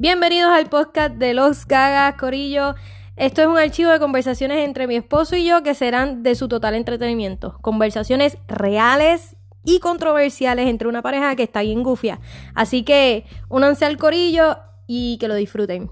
Bienvenidos al podcast de Los Gagas Corillo. Esto es un archivo de conversaciones entre mi esposo y yo que serán de su total entretenimiento. Conversaciones reales y controversiales entre una pareja que está bien gufia. Así que únanse al corillo y que lo disfruten.